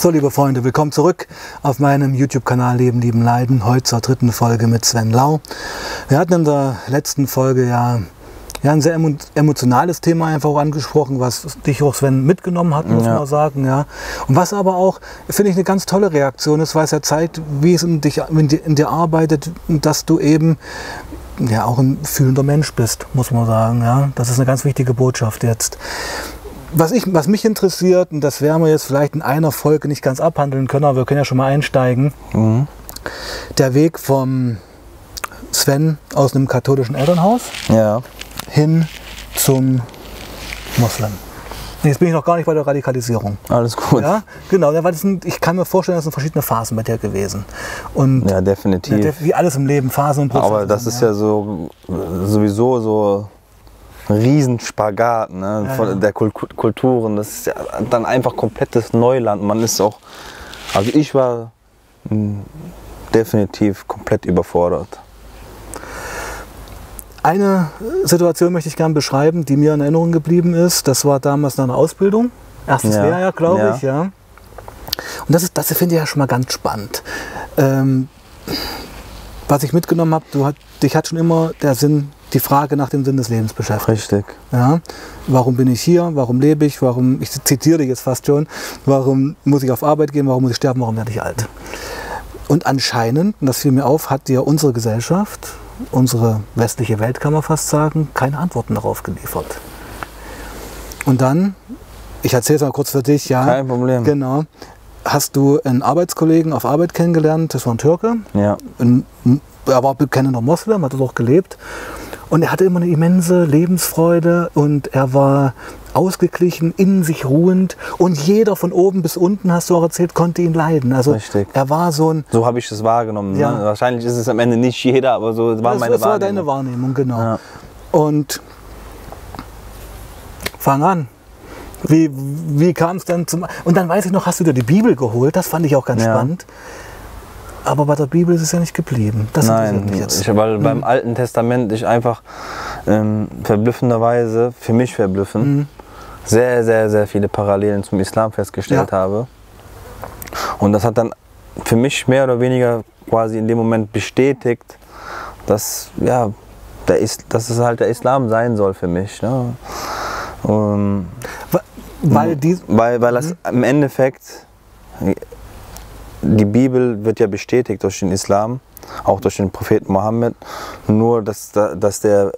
So, liebe Freunde, willkommen zurück auf meinem YouTube-Kanal Leben, Lieben, Leiden. Heute zur dritten Folge mit Sven Lau. Wir hatten in der letzten Folge ja, ja ein sehr emo emotionales Thema einfach auch angesprochen, was dich auch Sven mitgenommen hat, muss Ja. man sagen. Ja. Und was aber auch, finde ich, eine ganz tolle Reaktion ist, weil es ja zeigt, wie es in, dich, in, dir, in dir arbeitet, dass du eben ja auch ein fühlender Mensch bist, muss man sagen. Ja. Das ist eine ganz wichtige Botschaft jetzt. Was, ich, was mich interessiert, und das werden wir jetzt vielleicht in einer Folge nicht ganz abhandeln können, aber wir können ja schon mal einsteigen, Mhm. der Weg vom Sven aus einem katholischen Elternhaus Ja, hin zum Moslem. Jetzt bin ich noch gar nicht bei der Radikalisierung. alles gut. Ja, Ja, genau. ja, sind, ich kann mir vorstellen, das sind verschiedene Phasen bei dir gewesen. Und ja, definitiv. der- wie alles im Leben, Phasen und Prozesse. Aber das sind, ist ja so äh, sowieso so Riesenspagat ne? Ja, von ja. der Kul Kulturen. Das ist ja dann einfach komplettes Neuland. Man ist auch, also ich war mh, definitiv komplett überfordert. Eine Situation möchte ich gerne beschreiben, die mir in Erinnerung geblieben ist. Das war damals nach einer Ausbildung. Erstes Ja. Lehrjahr, glaube Ja. ich, ja. Und das, ist, das finde ich ja schon mal ganz spannend. Ähm, was ich mitgenommen habe, du hat, dich hat schon immer der Sinn, die Frage nach dem Sinn des Lebens beschäftigt. Richtig. Ja? Warum bin ich hier? Warum lebe ich? Warum, ich zitiere dich jetzt fast schon, warum muss ich auf Arbeit gehen? Warum muss ich sterben? Warum werde ich alt? Und anscheinend, und das fiel mir auf, hat dir unsere Gesellschaft, unsere westliche Welt kann man fast sagen, keine Antworten darauf geliefert. Und dann, ich erzähle es mal kurz für dich, ja. Kein Problem. Genau. Hast du einen Arbeitskollegen auf Arbeit kennengelernt, das war ein Türke, Ja, ein, er war bekennender Moslem, hat dort gelebt. Und er hatte immer eine immense Lebensfreude und er war ausgeglichen, in sich ruhend. Und jeder von oben bis unten, hast du auch erzählt, konnte ihn leiden. Also Richtig. er war so ein. so habe ich es wahrgenommen. Ja. Ne? Wahrscheinlich ist es am Ende nicht jeder, aber so war das, meine das war Wahrnehmung. deine Wahrnehmung, genau. Ja. Und fang an. Wie, wie kam es dann zum. Und dann weiß ich noch, hast du dir die Bibel geholt, das fand ich auch ganz Ja. spannend. Aber bei der Bibel ist es ja nicht geblieben. Das Nein, mich jetzt. ich, weil beim Alten Testament ich einfach ähm, verblüffenderweise, für mich verblüffend, Mhm. sehr, sehr, sehr viele Parallelen zum Islam festgestellt Ja. habe. Und das hat dann für mich mehr oder weniger quasi in dem Moment bestätigt, dass, ja, der Is dass es halt der Islam sein soll für mich. Ne? Ähm, Wa- Weil die. weil, weil Mhm. das im Endeffekt, die Bibel wird ja bestätigt durch den Islam, auch durch den Propheten Mohammed. Nur, dass, da- dass der,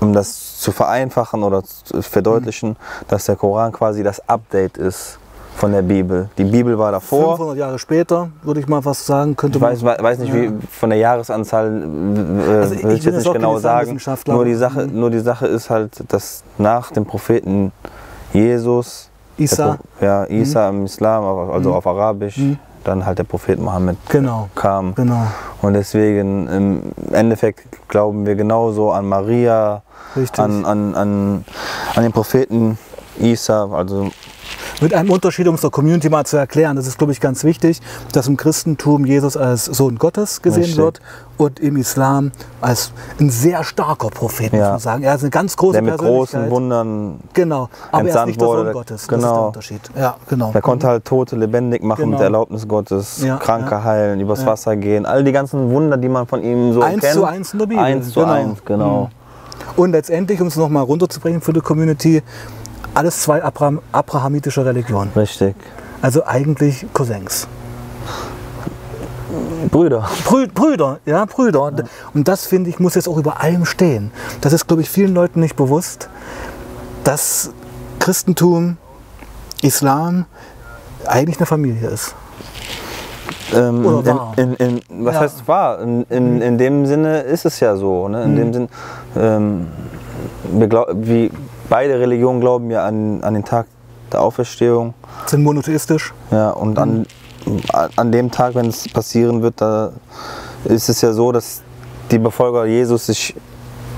um das zu vereinfachen oder zu verdeutlichen, dass der Koran quasi das Update ist von der Bibel. Die Bibel war davor. 500 Jahre später, würde ich mal fast sagen, könnte Ich man. weiß, weiß nicht, wie von der Jahresanzahl äh, Also ich will ich jetzt nicht genau sagen. Nur die, Sache, Mhm. nur die Sache ist halt, dass nach dem Propheten Jesus Isa. Pro- ja, Isa im Islam, also Mhm. auf Arabisch, Mhm. dann halt der Prophet Mohammed Genau, kam. genau, Und deswegen im Endeffekt glauben wir genauso an Maria, an, an, an, an den Propheten Isa, also Mit einem Unterschied, um es der Community mal zu erklären, das ist, glaube ich, ganz wichtig, dass im Christentum Jesus als Sohn Gottes gesehen Richtig. wird und im Islam als ein sehr starker Prophet, muss Ja. man sagen. Er ist eine ganz große der mit großen Wundern, Genau, aber er ist nicht der Sohn wurde. Gottes. Das ist der Genau. Unterschied. Ja, genau. der konnte halt Tote lebendig machen Genau. mit Erlaubnis Gottes, Ja, Kranke ja. heilen, übers. Wasser gehen, all die ganzen Wunder, die man von ihm so Eins kennt. zu eins in der Bibel. Eins zu Genau. eins, genau. Mhm. Und letztendlich, um es nochmal runterzubringen für die Community, alles zwei Abraham, abrahamitische Religionen. Richtig. Also eigentlich Cousins. Brüder. Brü Brüder, ja, Brüder. Und- Und das, finde ich, muss jetzt auch über allem stehen. Das ist, glaube ich, vielen Leuten nicht bewusst, dass Christentum, Islam eigentlich eine Familie ist. Ähm, Oder war. in, in, in, was Ja. heißt wahr? In, in, dem Sinne ist es ja so. Ne? In Mhm. dem Sinn, ähm, wir glaub, wie beide Religionen glauben ja an, an den Tag der Auferstehung. Sind monotheistisch. Ja, und an, an dem Tag, wenn es passieren wird, da ist es ja so, dass die Befolger Jesus sich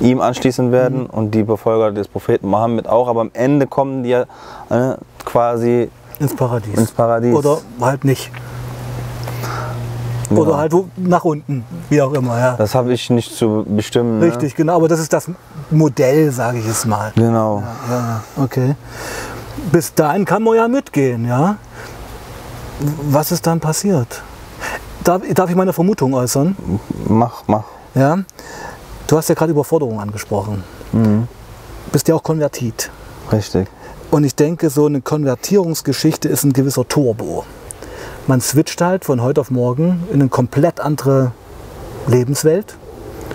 ihm anschließen werden und die Befolger des Propheten Mohammed auch. Aber am Ende kommen die ja äh, quasi Ins Paradies. ins Paradies. Oder halt nicht. Genau. Oder halt wo, nach unten, wie auch immer. Ja. Das habe ich nicht zu bestimmen. ne? Richtig, genau. Aber das ist das Modell, sage ich es mal. Genau. Ja, ja, okay. Bis dahin kann man ja mitgehen, ja. Was ist dann passiert? Darf, darf ich meine Vermutung äußern? Mach, mach. Ja. Du hast ja gerade Überforderung angesprochen. Bist ja auch konvertit. Richtig. Und ich denke, so eine Konvertierungsgeschichte ist ein gewisser Turbo. Man switcht halt von heute auf morgen in eine komplett andere Lebenswelt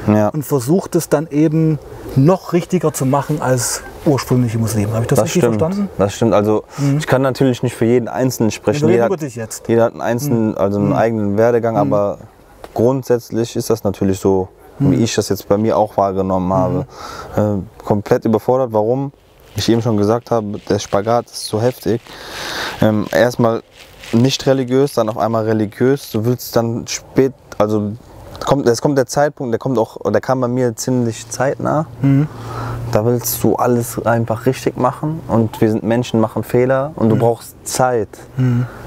Ja. und versucht es dann eben noch richtiger zu machen als ursprüngliche Muslime. Habe ich das, Das richtig stimmt. verstanden? Das stimmt. Also ich kann natürlich nicht für jeden Einzelnen sprechen. Jeder, hat- jeder hat einen einzelnen, also einen eigenen Werdegang, aber grundsätzlich ist das natürlich so, wie ich das jetzt bei mir auch wahrgenommen habe. Äh, komplett überfordert. Warum? Ich eben schon gesagt habe, der Spagat ist so heftig. Ähm, erstmal nicht religiös, dann auf einmal religiös. Du willst dann spät, also kommt, es kommt der Zeitpunkt, der kommt auch, der kam bei mir ziemlich zeitnah. Da willst du alles einfach richtig machen und wir sind Menschen, machen Fehler und du brauchst Zeit.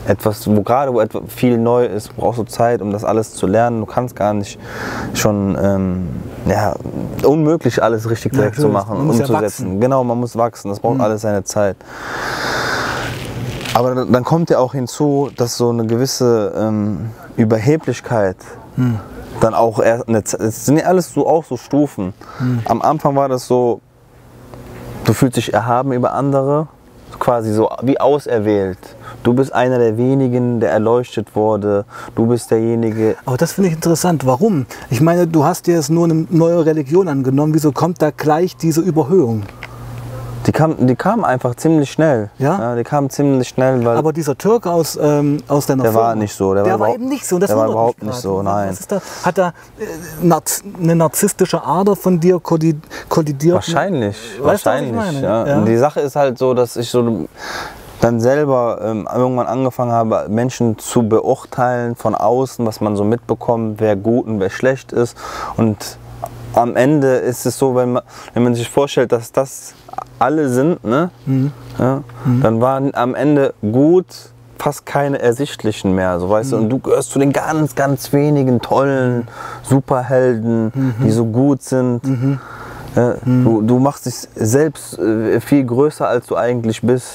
Etwas, wo gerade wo etwas viel neu ist, brauchst du Zeit, um das alles zu lernen. Du kannst gar nicht schon, ähm, ja, unmöglich alles richtig direkt zu machen, ja umzusetzen. wachsen. genau, man muss wachsen, das braucht alles seine Zeit. Aber dann kommt ja auch hinzu, dass so eine gewisse ähm, Überheblichkeit dann auch erst Ze- es sind ja alles so auch so Stufen. Am Anfang war das so, du fühlst dich erhaben über andere, quasi so wie auserwählt. Du bist einer der wenigen, der erleuchtet wurde. Du bist derjenige. Aber das finde ich interessant. Warum? Ich meine, du hast dir jetzt nur eine neue Religion angenommen. Wieso kommt da gleich diese Überhöhung? Die kam, die kam einfach ziemlich schnell. Ja? die kam ziemlich schnell, weil Aber dieser Türke aus, aus, aus deiner Der Firma, war nicht so, der Der, war war eben nicht so. der war überhaupt nicht so, nein. Da, hat da äh, narz- eine narzisstische Ader von dir kolli- kollidiert? Wahrscheinlich, Weißt du, was ich wahrscheinlich. meine? ja. Ja. Die Sache ist halt so, dass ich so dann selber ähm, irgendwann angefangen habe, Menschen zu beurteilen von außen, was man so mitbekommt, wer gut und wer schlecht ist. Und am Ende ist es so, wenn man, wenn man sich vorstellt, dass das alle sind, ne? Mhm. Ja, dann waren am Ende gut fast keine ersichtlichen mehr, so weißt du. Mhm. Und du gehörst zu den ganz, ganz wenigen tollen Superhelden, Mhm. die so gut sind. Ja, du, du machst dich selbst äh, viel größer, als du eigentlich bist.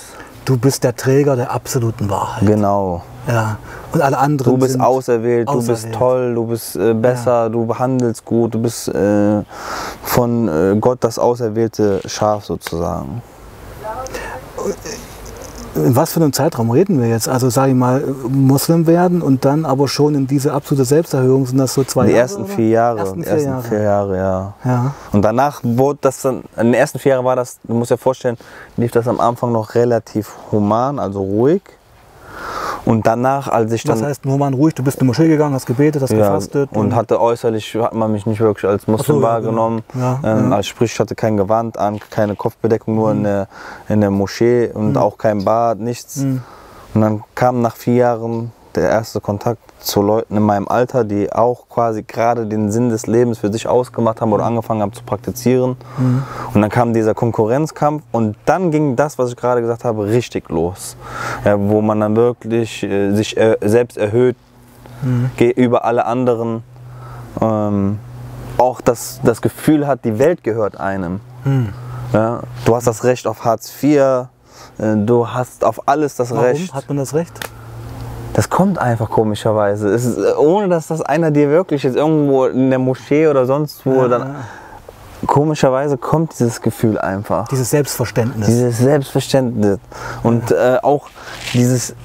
Du bist der Träger der absoluten Wahrheit. Genau. Ja. Und alle anderen Du bist sind auserwählt, du bist auserwählt. toll, du bist äh, besser, du behandelst gut, du bist äh, von äh, Gott das auserwählte Schaf sozusagen. In was für einem Zeitraum reden wir jetzt? Also sage ich mal, Muslim werden und dann aber schon in diese absolute Selbsterhöhung sind das so zwei Die Jahre? ersten oder? vier Jahre. Ersten die vier ersten Jahre. vier Jahre, ja. Ja. Und danach wurde das dann, in den ersten vier Jahren war das, du musst dir vorstellen, lief das am Anfang noch relativ human, also ruhig. Und danach, als ich dann Was heißt, nur mal ruhig, du bist in die Moschee gegangen, hast gebetet, hast ja, gefastet. und hatte äußerlich, hat man mich nicht wirklich als Muslim so, wahrgenommen. genau. Ja, ähm, ja. Als sprich, ich hatte kein Gewand an, keine Kopfbedeckung, nur Mhm. in, der, in der Moschee und auch kein Bad, nichts. Und dann kam nach vier Jahren der erste Kontakt zu Leuten in meinem Alter, die auch quasi gerade den Sinn des Lebens für sich ausgemacht haben oder angefangen haben zu praktizieren. Und dann kam dieser Konkurrenzkampf und dann ging das, was ich gerade gesagt habe, richtig los. Ja, wo man dann wirklich äh, sich äh, selbst erhöht gegenüber alle anderen. Ähm, auch das, das Gefühl hat, die Welt gehört einem. Ja, du hast das Recht auf Hartz IV, äh, du hast auf alles das Warum Recht. hat man das Recht? Das kommt einfach komischerweise. Es ist, äh, ohne dass das einer dir wirklich jetzt irgendwo in der Moschee oder sonst wo dann. Komischerweise kommt dieses Gefühl einfach. Dieses Selbstverständnis. Dieses Selbstverständnis. Und äh, auch dieses,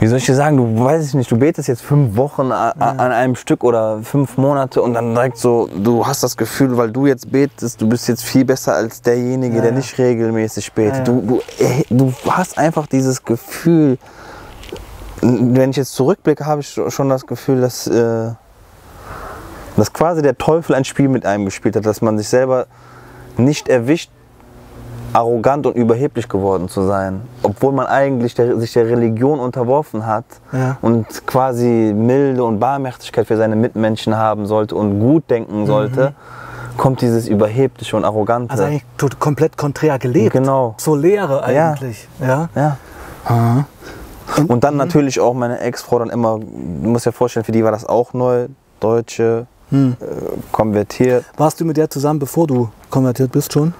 wie soll ich dir sagen, du weißt nicht, du betest jetzt fünf Wochen a- a- an einem Stück oder fünf Monate und dann direkt so, du hast das Gefühl, weil du jetzt betest, du bist jetzt viel besser als derjenige, Ja, der ja. nicht regelmäßig betet. Ja, ja. Du, du, äh, du hast einfach dieses Gefühl, wenn ich jetzt zurückblicke, habe ich schon das Gefühl, dass, äh, dass quasi der Teufel ein Spiel mit einem gespielt hat, dass man sich selber nicht erwischt, arrogant und überheblich geworden zu sein, obwohl man eigentlich der, sich der Religion unterworfen hat Ja. und quasi Milde und Barmherzigkeit für seine Mitmenschen haben sollte und gut denken sollte, kommt dieses überhebliche und arrogante. Also eigentlich komplett konträr gelebt. Genau. Zur Lehre eigentlich. Ja. ja. Und dann natürlich auch meine Ex-Frau dann immer, du musst dir vorstellen, für die war das auch neu, Deutsche, äh, konvertiert. Warst du mit der zusammen, bevor du konvertiert bist schon?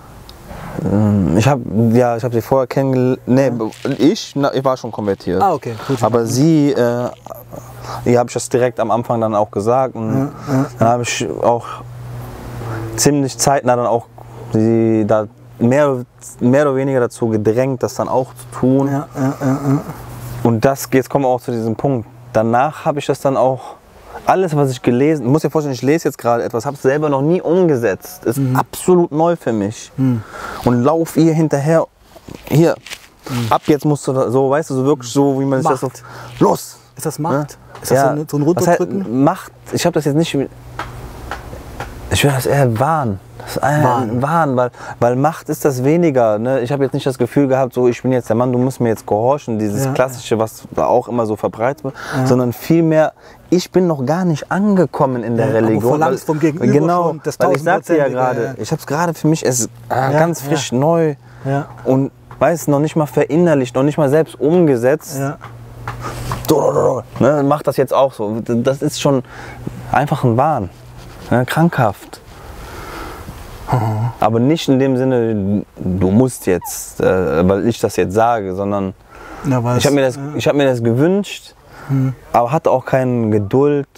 Ähm, Ich habe ja, ich habe sie vorher kennengelernt. Nee, ich, na, ich war schon konvertiert. Ah, okay. Gut. Aber sie, äh, ihr habe ich das direkt am Anfang dann auch gesagt. Und dann habe ich auch ziemlich zeitnah dann auch sie da mehr, mehr oder weniger dazu gedrängt, das dann auch zu tun. ja, ja, ja, ja. Und das, jetzt kommen wir auch zu diesem Punkt. Danach habe ich das dann auch, alles was ich gelesen, du musst dir vorstellen, ich lese jetzt gerade etwas, habe es selber noch nie umgesetzt. Ist absolut neu für mich. Und lauf ihr hinterher, hier, ab jetzt musst du da, so, weißt du, so wirklich so, wie man sich das so, Macht. los. Ist das Macht? Ist das so, ein- so ein Runterdrücken? Macht, ich habe das jetzt nicht, ich will das eher Wahn. Das ist ein Wahn. Wahn, weil, weil Macht ist das weniger. Ne? Ich habe jetzt nicht das Gefühl gehabt, so ich bin jetzt der Mann, du musst mir jetzt gehorchen, dieses Ja. klassische, was da auch immer so verbreitet wird, sondern vielmehr, ich bin noch gar nicht angekommen in der Ja, aber Religion. verlangst vom Gegenüber genau, schon das weil ich sagte ja gerade, ja. ich habe es gerade für mich es ist, Ja, ganz ja. frisch neu Ja. und weiß noch nicht mal verinnerlicht, noch nicht mal selbst umgesetzt. Ja. Ne, mach das jetzt auch so. Das ist schon einfach ein Wahn. Ne, krankhaft. Aber nicht in dem Sinne, du musst jetzt, äh, weil ich das jetzt sage, sondern Ja, weil ich habe mir, das- ich hab mir das gewünscht, aber hatte auch keine Geduld,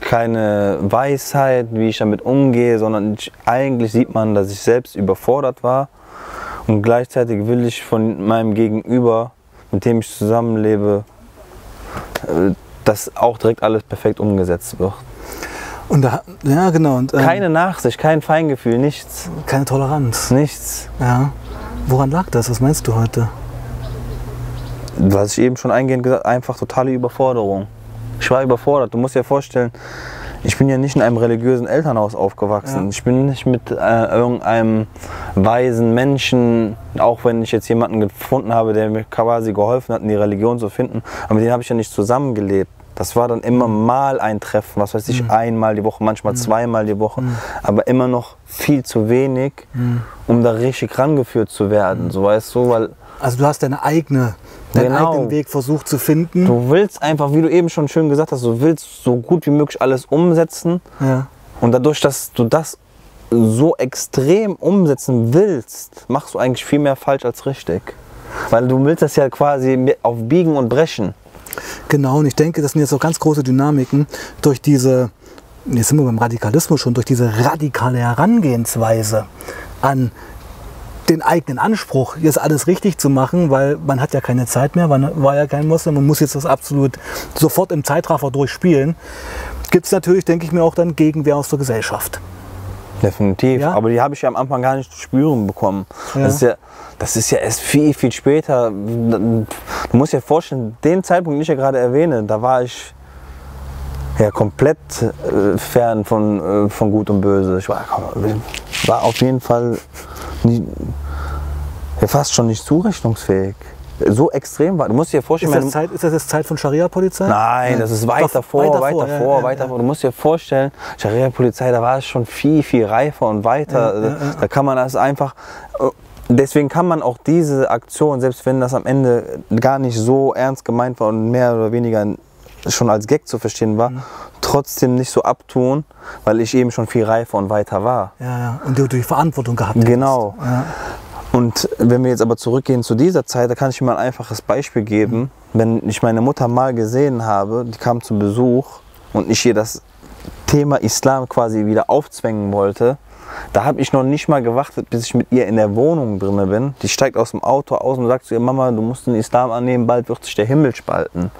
keine Weisheit, wie ich damit umgehe, sondern ich, eigentlich sieht man, dass ich selbst überfordert war und gleichzeitig will ich von meinem Gegenüber, mit dem ich zusammenlebe, äh, dass auch direkt alles perfekt umgesetzt wird. Und da, ja, genau. Und, ähm, Keine Nachsicht, kein Feingefühl, nichts, keine Toleranz. nichts. Ja. Woran lag das? Was meinst du heute? was ich eben schon eingehend gesagt einfach totale Überforderung. Ich war überfordert. Du musst dir vorstellen, ich bin ja nicht in einem religiösen Elternhaus aufgewachsen. Ja. Ich bin nicht mit äh, irgendeinem weisen Menschen, auch wenn ich jetzt jemanden gefunden habe, der mir quasi geholfen hat, in die Religion zu finden, aber mit dem habe ich ja nicht zusammengelebt. Das war dann immer mal ein Treffen, was weiß ich, einmal die Woche, manchmal zweimal die Woche, aber immer noch viel zu wenig, um da richtig rangeführt zu werden. So weißt du, weil Also du hast deine eigene, deinen Genau. eigenen Weg versucht zu finden. Du willst einfach, wie du eben schon schön gesagt hast, du willst so gut wie möglich alles umsetzen. Ja. Und dadurch, dass du das so extrem umsetzen willst, machst du eigentlich viel mehr falsch als richtig. Weil du willst das ja quasi auf Biegen und Brechen. Genau, und ich denke, das sind jetzt auch ganz große Dynamiken durch diese, jetzt sind wir beim Radikalismus schon, durch diese radikale Herangehensweise an den eigenen Anspruch, jetzt alles richtig zu machen, weil man hat ja keine Zeit mehr, man war ja kein Muslim, man muss jetzt das absolut sofort im Zeitraffer durchspielen. Gibt es natürlich, denke ich mir, auch dann Gegenwehr aus der Gesellschaft. Definitiv. Ja? Aber die habe ich ja am Anfang gar nicht zu spüren bekommen. Ja. Das, ist ja, das ist ja erst viel, viel später. Du musst dir vorstellen, den Zeitpunkt, den ich ja gerade erwähne, da war ich ja komplett äh, fern von, äh, von Gut und Böse. Ich war, war auf jeden Fall nie, ja, fast schon nicht zurechnungsfähig. So extrem war. Du musst dir vorstellen, Ist das, Zeit, ist das jetzt Zeit von Scharia-Polizei? Nein, das ist weit Doch, davor, weit weit davor, davor, ja, ja, weit ja. davor. Du musst dir vorstellen, Scharia-Polizei, da war es schon viel, viel reifer und weiter. Da kann man das einfach. äh, Deswegen kann man auch diese Aktion, selbst wenn das am Ende gar nicht so ernst gemeint war und mehr oder weniger schon als Gag zu verstehen war, trotzdem nicht so abtun, weil ich eben schon viel reifer und weiter war. Ja, ja. Und du die Verantwortung gehabt. Genau. Ja. Und wenn wir jetzt aber zurückgehen zu dieser Zeit, da kann ich mal ein einfaches Beispiel geben. Wenn ich meine Mutter mal gesehen habe, die kam zu Besuch und ich ihr das Thema Islam quasi wieder aufzwängen wollte, da habe ich noch nicht mal gewartet, bis ich mit ihr in der Wohnung drin bin. Die steigt aus dem Auto aus und sagt zu ihr, Mama, du musst den Islam annehmen, bald wird sich der Himmel spalten.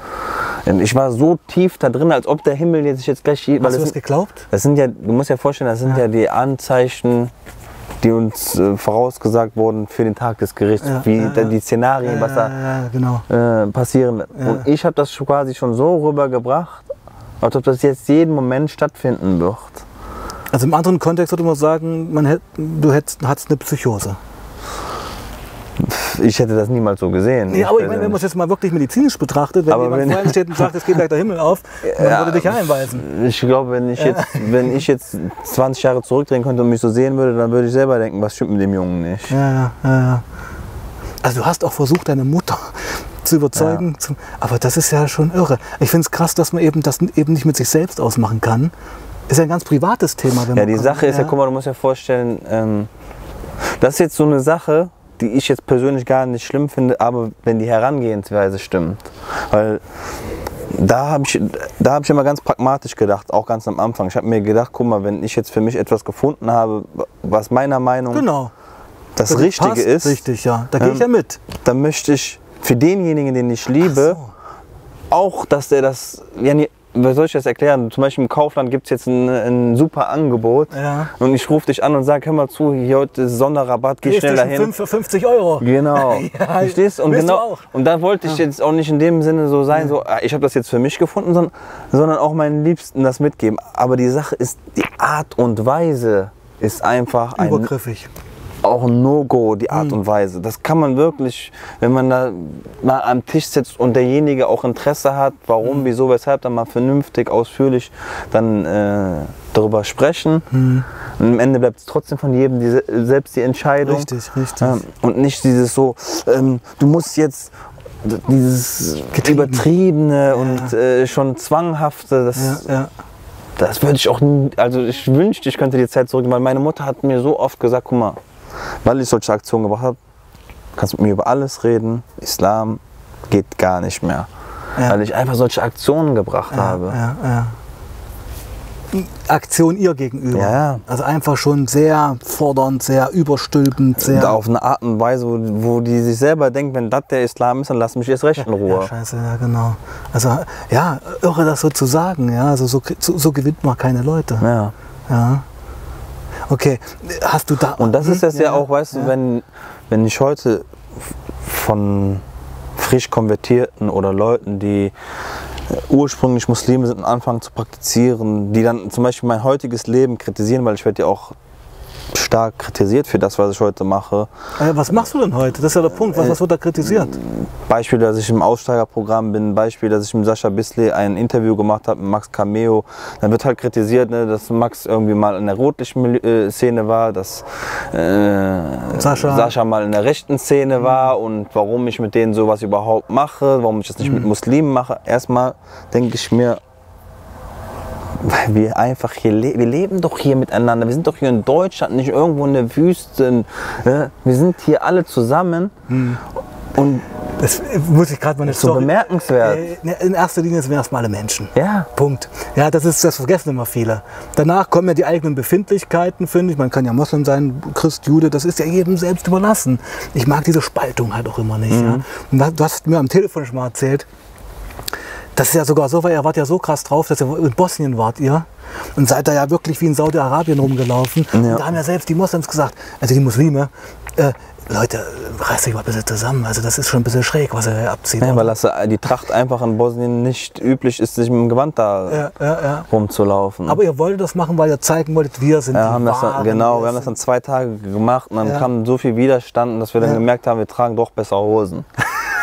Und ich war so tief da drin, als ob der Himmel jetzt sich jetzt gleich... weil Hast du das sind- geglaubt? das sind ja, du musst ja vorstellen, das sind ja, die Anzeichen, die uns äh, vorausgesagt wurden für den Tag des Gerichts, Ja, wie ja, die Szenarien, was ja, genau. da äh, passieren wird. Und ich habe das quasi schon so rübergebracht, als ob das jetzt jeden Moment stattfinden wird. Also im anderen Kontext würde man sagen, man hätt, du hättest, hattest eine Psychose. Ich hätte das niemals so gesehen. Nee, aber ich meine, wenn man es jetzt mal wirklich medizinisch betrachtet, wenn Aber jemand wenn- vor einem steht und sagt, es geht gleich der Himmel auf, dann Ja, würde dich einweisen. Ich glaube, wenn ich, jetzt, wenn ich jetzt 20 Jahre zurückdrehen könnte und mich so sehen würde, dann würde ich selber denken, was stimmt mit dem Jungen nicht. Ja, ja, ja, ja. Also du hast auch versucht, deine Mutter zu überzeugen. Zum, aber das ist ja schon irre. Ich finde es krass, dass man eben das eben nicht mit sich selbst ausmachen kann. Ist ja ein ganz privates Thema. Wenn Ja, die Sache ist ja, guck mal, du musst dir vorstellen, ähm, Das ist jetzt so eine Sache, die ich jetzt persönlich gar nicht schlimm finde, aber wenn die Herangehensweise stimmt. Weil da habe ich, da hab ich immer ganz pragmatisch gedacht, auch ganz am Anfang. Ich habe mir gedacht, guck mal, wenn ich jetzt für mich etwas gefunden habe, was meiner Meinung Genau. das dich Richtige passt, ist, Richtig, ja. Da gehe ich Ähm, ja mit. dann möchte ich für denjenigen, den ich liebe, auch, dass der das, ja, wie soll ich das erklären? Zum Beispiel im Kaufland gibt es jetzt ein, ein super Angebot Ja. und ich rufe dich an und sage, hör mal zu, hier heute ist Sonderrabatt, geh schneller PlayStation hin. 5 für 50 Euro. Genau. Ja, Verstehst? Und genau. Und da wollte ich jetzt auch nicht in dem Sinne so sein, so ah, ich habe das jetzt für mich gefunden, sondern, sondern auch meinen Liebsten das mitgeben. Aber die Sache ist, die Art und Weise ist einfach ein, Übergriffig. Auch ein No-Go, die. Art und Weise. Das kann man wirklich, wenn man da mal am Tisch sitzt und derjenige auch Interesse hat, warum, Hm. wieso, weshalb, dann mal vernünftig, ausführlich dann äh, darüber sprechen. Hm. Und am Ende bleibt es trotzdem von jedem die, selbst die Entscheidung. Richtig, richtig. Ja, und nicht dieses so, ähm, du musst jetzt dieses übertriebene und äh, schon zwanghafte, das, Ja, ja. das würde ich auch, nie- also ich wünschte, ich könnte die Zeit zurück, weil meine Mutter hat mir so oft gesagt, guck mal, weil ich solche Aktionen gebracht habe, kannst du mit mir über alles reden, Islam geht gar nicht mehr. Ja. Weil ich einfach solche Aktionen gebracht habe. Ja, ja. Aktion ihr gegenüber. Ja, ja. Also einfach schon sehr fordernd, sehr überstülpend, sehr. Und auf eine Art und Weise, wo, wo die sich selber denkt, wenn das der Islam ist, dann lass mich erst recht in Ruhe. Ja, scheiße, ja, genau. Also, ja, irre das so zu sagen, ja. Also, so, so, so gewinnt man keine Leute. Ja. Ja. Okay, hast du da. Und das ist das ja, auch, weißt ja. du, wenn, wenn ich heute von frisch konvertierten oder Leuten, die äh, ursprünglich Muslime sind und anfangen zu praktizieren, die dann zum Beispiel mein heutiges Leben kritisieren, weil ich werde ja auch stark kritisiert für das, was ich heute mache. Äh, was machst du denn heute? Das ist ja der Punkt. Was, was wird da kritisiert? Beispiel, dass ich im Aussteigerprogramm bin, Beispiel, dass ich mit Sascha Bisley ein Interview gemacht habe mit Max Cameo. Dann wird halt kritisiert, ne, dass Max irgendwie mal in der Rotlichtszene war, dass äh, Sascha. Sascha mal in der rechten Szene war und warum ich mit denen sowas überhaupt mache, warum ich das nicht mit Muslimen mache. Erstmal denke ich mir, weil wir einfach hier leben. Wir leben doch hier miteinander. Wir sind doch hier in Deutschland, nicht irgendwo in der Wüste. Ne? Wir sind hier alle zusammen. Und Das muss ich gerade mal eine so Story. bemerkenswert. Äh, In erster Linie sind wir erstmal alle Menschen. Ja. Punkt. Ja, das ist, das vergessen immer viele. Danach kommen ja die eigenen Befindlichkeiten, finde ich. Man kann ja Moslem sein, Christ, Jude, das ist ja jedem selbst überlassen. Ich mag diese Spaltung halt auch immer nicht. Ja. Und du hast mir am Telefon schon mal erzählt, das ist ja sogar so, weil ihr wart ja so krass drauf, dass ihr in Bosnien wart ihr und seid da ja wirklich wie in Saudi-Arabien rumgelaufen. Und da haben ja selbst die Moslems gesagt, also die Muslime, äh, Leute, reißt euch mal ein bisschen zusammen. Also das ist schon ein bisschen schräg, was ihr hier abzieht. Ja, weil das, äh, die Tracht einfach in Bosnien nicht üblich ist, sich mit dem Gewand da ja, ja, ja. rumzulaufen. Aber ihr wolltet das machen, weil ihr zeigen wolltet, wir sind ja, die haben das dann, genau, wir haben das dann zwei Tage gemacht und dann Ja. kam so viel Widerstand, dass wir dann Ja. gemerkt haben, wir tragen doch besser Hosen.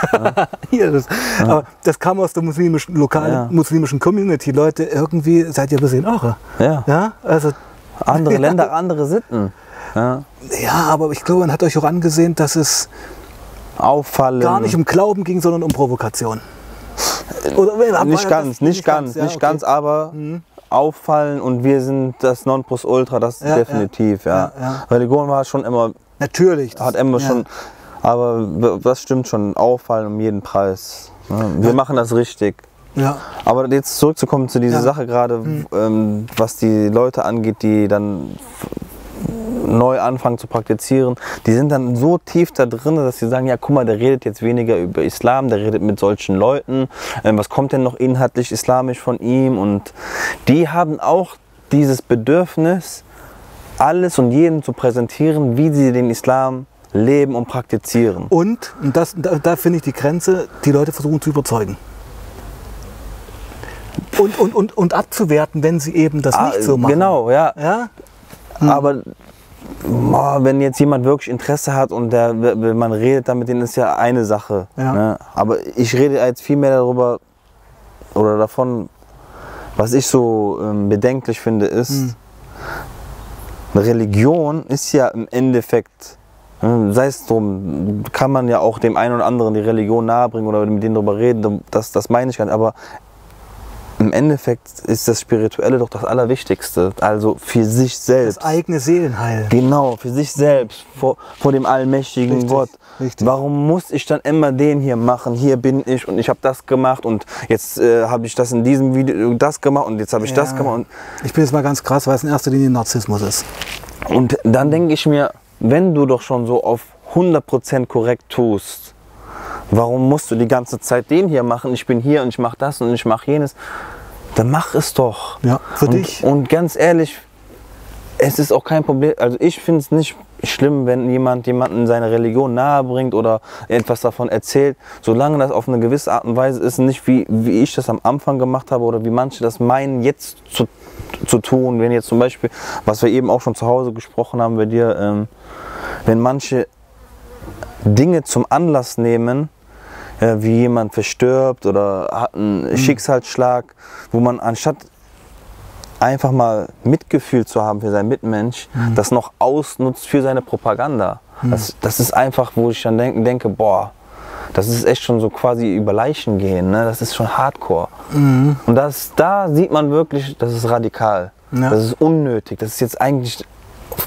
Hier, das, aber das kam aus der muslimischen, lokalen Ja. muslimischen Community. Leute, irgendwie seid ihr ein bisschen irre. Ja. Ja, also, Andere Ja. Länder, andere Sitten. Ja. ja, aber ich glaube, man hat euch auch angesehen, dass es Auffallen. gar nicht um Glauben ging, sondern um Provokation. Oder, war nicht das- ganz, nicht ganz, ja, nicht okay. Mhm. ganz, aber auffallen und wir sind das Nonplusultra, das Ja, definitiv, ja. ja, ja. Religion war schon immer, Natürlich. hat immer ja. schon, aber das stimmt schon, auffallen um jeden Preis. Ja, Wir machen das richtig. Ja, Aber jetzt zurückzukommen zu dieser Ja. Mhm. Sache gerade, ähm, was die Leute angeht, die dann neu anfangen zu praktizieren, die sind dann so tief da drin, dass sie sagen, ja guck mal, der redet jetzt weniger über Islam, der redet mit solchen Leuten, ähm, was kommt denn noch inhaltlich islamisch von ihm und die haben auch dieses Bedürfnis, alles und jeden zu präsentieren, wie sie den Islam leben und praktizieren. und, und das, da, da finde ich die Grenze, die Leute versuchen zu überzeugen. Und, und, und, und abzuwerten, wenn sie eben das Ah, nicht so machen. Genau, ja. Ja? Aber boah, wenn jetzt jemand wirklich Interesse hat und der, wenn man redet, dann mit denen ist ja eine Sache. Ja. Ne? Aber ich rede jetzt viel mehr darüber oder davon, was ich so ähm, bedenklich finde, ist, Hm. Religion ist ja im Endeffekt, sei es drum, kann man ja auch dem einen oder anderen die Religion nahebringen oder mit denen darüber reden, das, das meine ich gar nicht, aber im Endeffekt ist das Spirituelle doch das Allerwichtigste. Also für sich selbst. Das eigene Seelenheil. Genau, für sich selbst, vor, vor dem allmächtigen Richtig, Gott. richtig. Warum muss ich dann immer den hier machen? Hier bin ich und ich habe das gemacht und jetzt äh, habe ich das in diesem Video das gemacht und jetzt habe ich das Ja. gemacht. Und, Ich bin jetzt mal ganz krass, weil es in erster Linie Narzissmus ist. und dann denke ich mir, wenn du doch schon so auf 100% korrekt tust, warum musst du die ganze Zeit den hier machen? Ich bin hier und ich mache das und ich mache jenes. Dann mach es doch. Ja, für und, dich. Und ganz ehrlich, es ist auch kein Problem. Also ich finde es nicht schlimm, wenn jemand jemanden seine Religion nahe bringt oder etwas davon erzählt, solange das auf eine gewisse Art und Weise ist, nicht wie, wie ich das am Anfang gemacht habe oder wie manche das meinen, jetzt zu, zu tun. Wenn jetzt zum Beispiel, was wir eben auch schon zu Hause gesprochen haben bei dir, ähm, wenn manche Dinge zum Anlass nehmen, ja, wie jemand verstirbt oder hat einen Schicksalsschlag, wo man anstatt einfach mal Mitgefühl zu haben für seinen Mitmensch, das noch ausnutzt für seine Propaganda. Das, das ist einfach, wo ich dann denk, denke, boah, das ist echt schon so quasi über Leichen gehen, ne? das ist schon Hardcore. Und das, da sieht man wirklich, das ist radikal, Ja. das ist unnötig, das ist jetzt eigentlich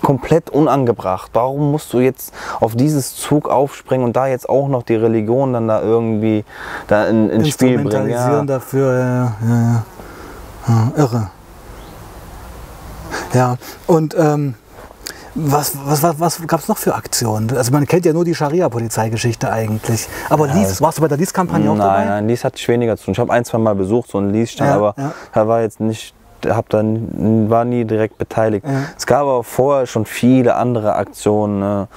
komplett unangebracht. Warum musst du jetzt auf dieses Zug aufspringen und da jetzt auch noch die Religion dann da irgendwie da in, ins Spiel bringen? Ja. dafür, ja, ja, ja. ja. Irre. Ja, und ähm, was, was, was, was gab es noch für Aktionen? Also man kennt ja nur die Scharia-Polizeigeschichte eigentlich. Aber Lies, warst du bei der Lies-Kampagne auch dabei? nein, Lies hatte ich weniger zu tun. Ich habe ein, zwei Mal besucht, so ein Lies-Stand, Ja, aber ja. er war jetzt nicht, hab dann, war nie direkt beteiligt. Ja. Es gab aber vorher schon viele andere Aktionen. Ne?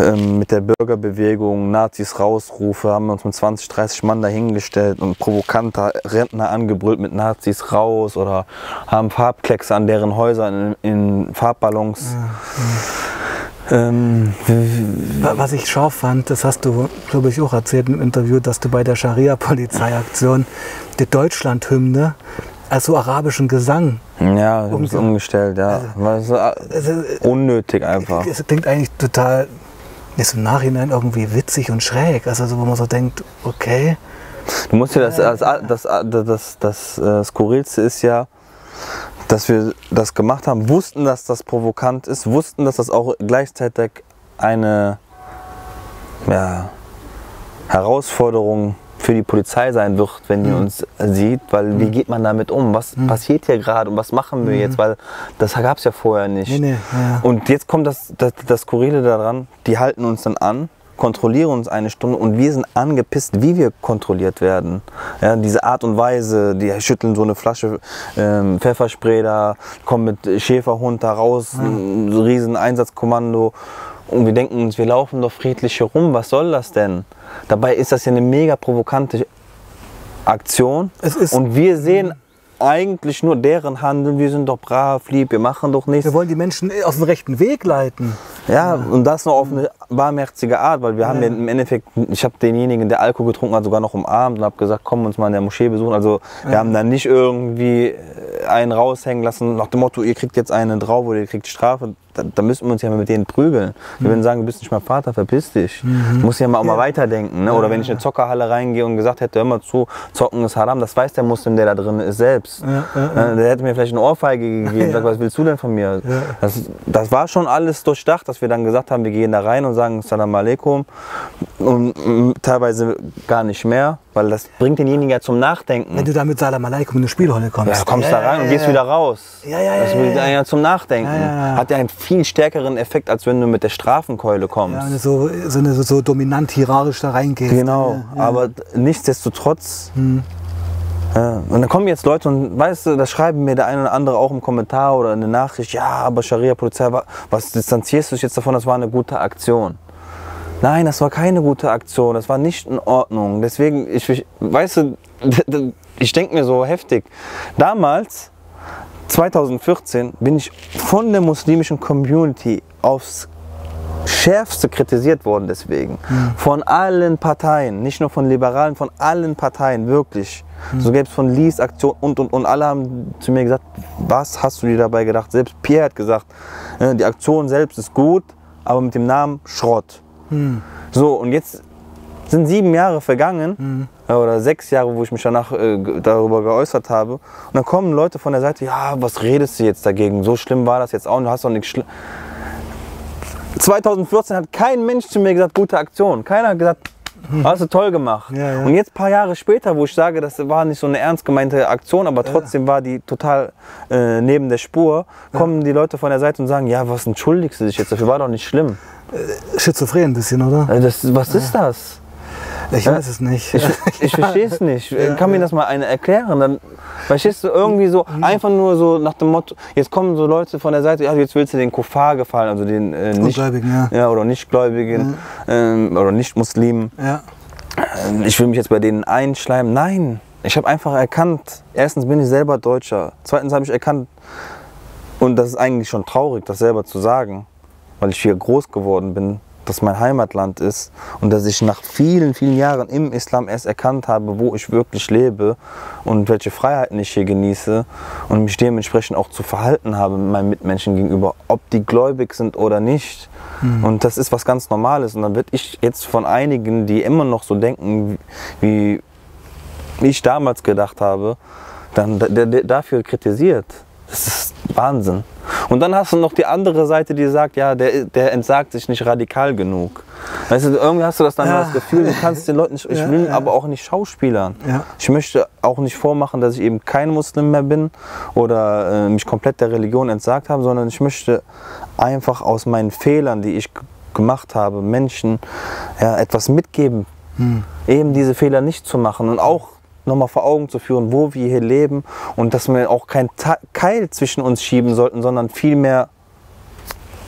Ähm, Mit der Bürgerbewegung, Nazis rausrufe, haben wir uns mit 20, 30 Mann dahingestellt und provokanter Rentner angebrüllt mit Nazis raus oder haben Farbkleckse an deren Häusern in, in Farbballons. Ähm, Wa- Was ich scharf fand, das hast du, glaube ich, auch erzählt im Interview, dass du bei der Scharia-Polizeiaktion die Deutschlandhymne als so arabischen Gesang. Ja, Umge- umgestellt, ja. War so, äh, Also, unnötig einfach. es klingt eigentlich total, ist im Nachhinein irgendwie witzig und schräg. Also so, wo man so denkt, okay, Du musst dir das, das, das, das, das, das äh, Skurrilste ist ja, dass wir das gemacht haben, wussten, dass das provokant ist, wussten, dass das auch gleichzeitig eine ja, Herausforderung für die Polizei sein wird, wenn die uns sieht, weil wie geht man damit um? Was passiert hier gerade und was machen wir jetzt? Weil das gab es ja vorher nicht. nee, nee, ja. Und jetzt kommt das, das, das Skurrile daran, die halten uns dann an, kontrollieren uns eine Stunde und wir sind angepisst, wie wir kontrolliert werden. Ja, diese Art und Weise, die schütteln so eine Flasche ähm, Pfefferspray da, kommen mit Schäferhund da raus, ein riesen Einsatzkommando und wir denken uns, wir laufen doch friedlich hier rum, was soll das denn? Dabei ist das ja eine mega provokante Aktion Es ist- und wir sehen eigentlich nur deren Handeln, wir sind doch brav, lieb, wir machen doch nichts. wir wollen die Menschen auf den rechten Weg leiten. Ja, und das noch auf eine barmherzige Art, weil wir haben ja im Endeffekt, ich habe denjenigen, der Alkohol getrunken hat, sogar noch umarmt und habe gesagt, komm uns mal in der Moschee besuchen. Also wir haben dann nicht irgendwie einen raushängen lassen nach dem Motto, ihr kriegt jetzt einen drauf oder ihr kriegt Strafe. Da, da müssen wir uns ja mal mit denen prügeln. Wir würden sagen, du bist nicht mein Vater, verpiss dich. Du musst ja mal auch mal weiterdenken. Ne? Oder wenn ich in eine Zockerhalle reingehe und gesagt hätte, hör mal zu, zocken ist haram, das weiß der Muslim, der da drin ist, selbst. Äh, Der hätte mir vielleicht eine Ohrfeige gegeben, sagt, was willst du denn von mir? Das, das war schon alles durchdacht, dass wir dann gesagt haben, wir gehen da rein und sagen Salam alaikum und mm, teilweise gar nicht mehr, weil das bringt denjenigen ja zum Nachdenken. Wenn du da mit Salam Aleikum in eine Spielhalle kommst. Ja, du kommst da rein und gehst wieder raus. Ja, ja, ja, Das bringt ja, einen ja zum Nachdenken. Ja, ja, ja. Hat ja einen viel stärkeren Effekt, als wenn du mit der Strafenkeule kommst. Ja, wenn du so, so, so dominant hierarchisch da reingehst. Genau, Ja, ja. aber nichtsdestotrotz. Ja, und dann kommen jetzt Leute und weißt du, das schreiben mir der eine oder andere auch im Kommentar oder in der Nachricht, ja, aber Scharia-Polizei, wa- was distanzierst du dich jetzt davon, das war eine gute Aktion? Nein, das war keine gute Aktion, das war nicht in Ordnung. Deswegen, ich, ich weißt du, ich denke mir so heftig. Damals, 2014, bin ich von der muslimischen Community aufs schärfste kritisiert worden deswegen. Von allen Parteien, nicht nur von Liberalen, von allen Parteien, wirklich. So gäbe es von Lies Aktion und und und alle haben zu mir gesagt, was hast du dir dabei gedacht? Selbst Pierre hat gesagt, äh, die Aktion selbst ist gut, aber mit dem Namen Schrott. So, und jetzt sind sieben Jahre vergangen ja, oder sechs Jahre, wo ich mich danach äh, darüber geäußert habe. Und dann kommen Leute von der Seite, ja, was redest du jetzt dagegen? So schlimm war das jetzt auch, du hast doch nichts schlimm. 2014 hat kein Mensch zu mir gesagt, gute Aktion. Keiner hat gesagt, hast du toll gemacht. Ja, ja. Und jetzt ein paar Jahre später, wo ich sage, das war nicht so eine ernst gemeinte Aktion, aber trotzdem war die total äh, neben der Spur, kommen die Leute von der Seite und sagen, ja, was entschuldigst du dich jetzt dafür? War doch nicht schlimm. Schizophren ein bisschen, oder? Äh, Das, was ist das? Ich weiß es nicht. Ich, ich verstehe es nicht. Kann mir das mal einer erklären? Dann verstehst du irgendwie so einfach nur so nach dem Motto, jetzt kommen so Leute von der Seite, ja, jetzt willst du den Kuffar gefallen, also den äh, nicht, ja. ja, oder Nichtgläubigen ähm, oder Nicht-Muslimen. Ja. Ähm, Ich will mich jetzt bei denen einschleimen. Nein, ich habe einfach erkannt, erstens bin ich selber Deutscher, zweitens habe ich erkannt, und das ist eigentlich schon traurig, das selber zu sagen, weil ich hier groß geworden bin, dass mein Heimatland ist und dass ich nach vielen, vielen Jahren im Islam erst erkannt habe, wo ich wirklich lebe und welche Freiheiten ich hier genieße und mich dementsprechend auch zu verhalten habe meinen Mitmenschen gegenüber, ob die gläubig sind oder nicht. Und das ist was ganz Normales. Und dann wird ich jetzt von einigen, die immer noch so denken, wie ich damals gedacht habe, dann dafür kritisiert. Das ist Wahnsinn. Und dann hast du noch die andere Seite, die sagt, ja, der, der entsagt sich nicht radikal genug. Weißt du, irgendwie hast du das dann Ja. das Gefühl, du kannst den Leuten nicht, ich Ja, will ja. aber auch nicht schauspielern. Ich möchte auch nicht vormachen, dass ich eben kein Muslim mehr bin oder äh, mich komplett der Religion entsagt habe, sondern ich möchte einfach aus meinen Fehlern, die ich gemacht habe, Menschen etwas mitgeben, eben diese Fehler nicht zu machen und auch nochmal vor Augen zu führen, wo wir hier leben und dass wir auch kein Keil zwischen uns schieben sollten, sondern vielmehr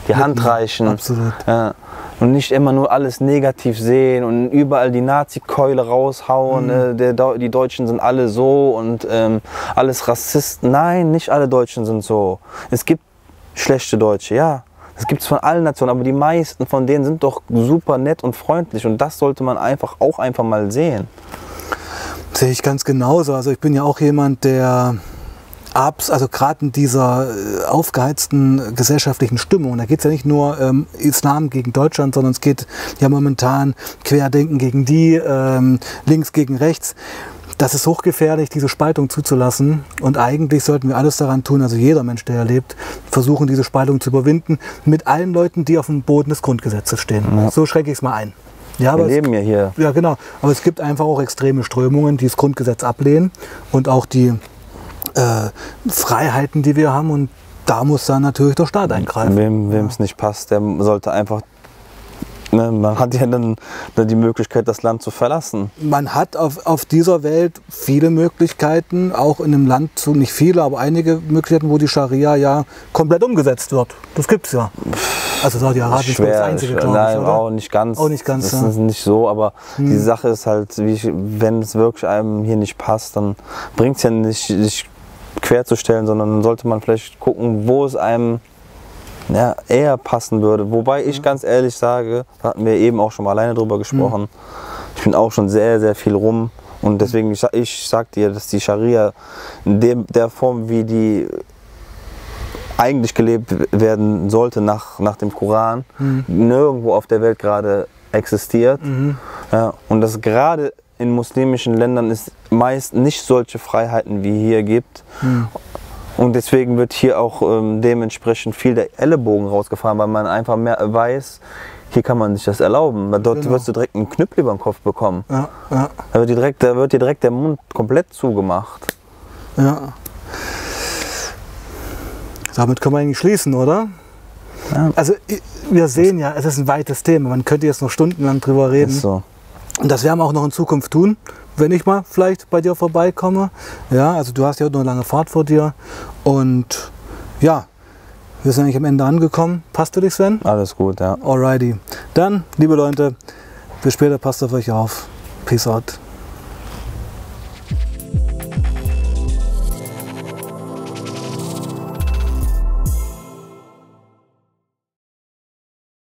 die Hand reichen. Absolut. Ja. Und nicht immer nur alles negativ sehen und überall die Nazi-Keule raushauen. Mhm. äh, Der, die Deutschen sind alle so und ähm, alles Rassisten. Nein, nicht alle Deutschen sind so. Es gibt schlechte Deutsche, ja. Das gibt es von allen Nationen, aber die meisten von denen sind doch super nett und freundlich und das sollte man einfach auch einfach mal sehen. Sehe ich ganz genauso. Also ich bin ja auch jemand, der abs, also gerade in dieser äh, aufgeheizten gesellschaftlichen Stimmung, da geht es ja nicht nur ähm, Islam gegen Deutschland, sondern es geht ja momentan Querdenken gegen die, ähm, links gegen rechts. Das ist hochgefährlich, diese Spaltung zuzulassen. Und eigentlich sollten wir alles daran tun, also jeder Mensch, der erlebt, versuchen, diese Spaltung zu überwinden, mit allen Leuten, die auf dem Boden des Grundgesetzes stehen. So schränke ich es mal ein. Ja, Wir leben ja hier. ja, genau. Aber es gibt einfach auch extreme Strömungen, die das Grundgesetz ablehnen und auch die äh, Freiheiten, die wir haben. Und da muss dann natürlich der Staat eingreifen. Wem es nicht passt, der sollte einfach. Ne, man hat ja dann die Möglichkeit, das Land zu verlassen. Man hat auf, auf dieser Welt viele Möglichkeiten, auch in einem Land, zu, nicht viele, aber einige Möglichkeiten, wo die Scharia ja komplett umgesetzt wird. Das gibt es ja. Also Saudi-Arabien ist das einzige, schwer. glaube ich, Nein, oder? auch nicht ganz. Auch nicht ganz, Das ja. ist nicht so, aber die Sache ist halt, wie ich, wenn es wirklich einem hier nicht passt, dann bringt es ja nicht, sich querzustellen, sondern dann sollte man vielleicht gucken, wo es einem ja, eher passen würde. Wobei ich ganz ehrlich sage, da hatten wir eben auch schon mal alleine drüber gesprochen, ich bin auch schon sehr, sehr viel rum. Und deswegen, ich, ich sag dir, dass die Scharia in dem, der Form, wie die eigentlich gelebt werden sollte nach, nach dem Koran, nirgendwo auf der Welt gerade existiert. Ja, und dass gerade in muslimischen Ländern es meist nicht solche Freiheiten wie hier gibt. Und deswegen wird hier auch ähm, dementsprechend viel der Ellenbogen rausgefahren, weil man einfach mehr weiß, hier kann man sich das erlauben. Dort Genau. wirst du direkt einen Knüppel über den Kopf bekommen. Ja, ja, Da wird, dir direkt, da wird dir direkt der Mund komplett zugemacht. ja. Damit können wir eigentlich schließen, oder? Ja. Also wir sehen ja, es ist ein weites Thema. Man könnte jetzt noch stundenlang drüber reden. Ist so. Und das werden wir auch noch in Zukunft tun, wenn ich mal vielleicht bei dir vorbeikomme. Ja, also du hast ja noch eine lange Fahrt vor dir. Und ja, wir sind eigentlich am Ende angekommen. Passt für dich, Sven? Alles gut, ja. Alrighty. Dann, liebe Leute, bis später, passt auf euch auf. Peace out.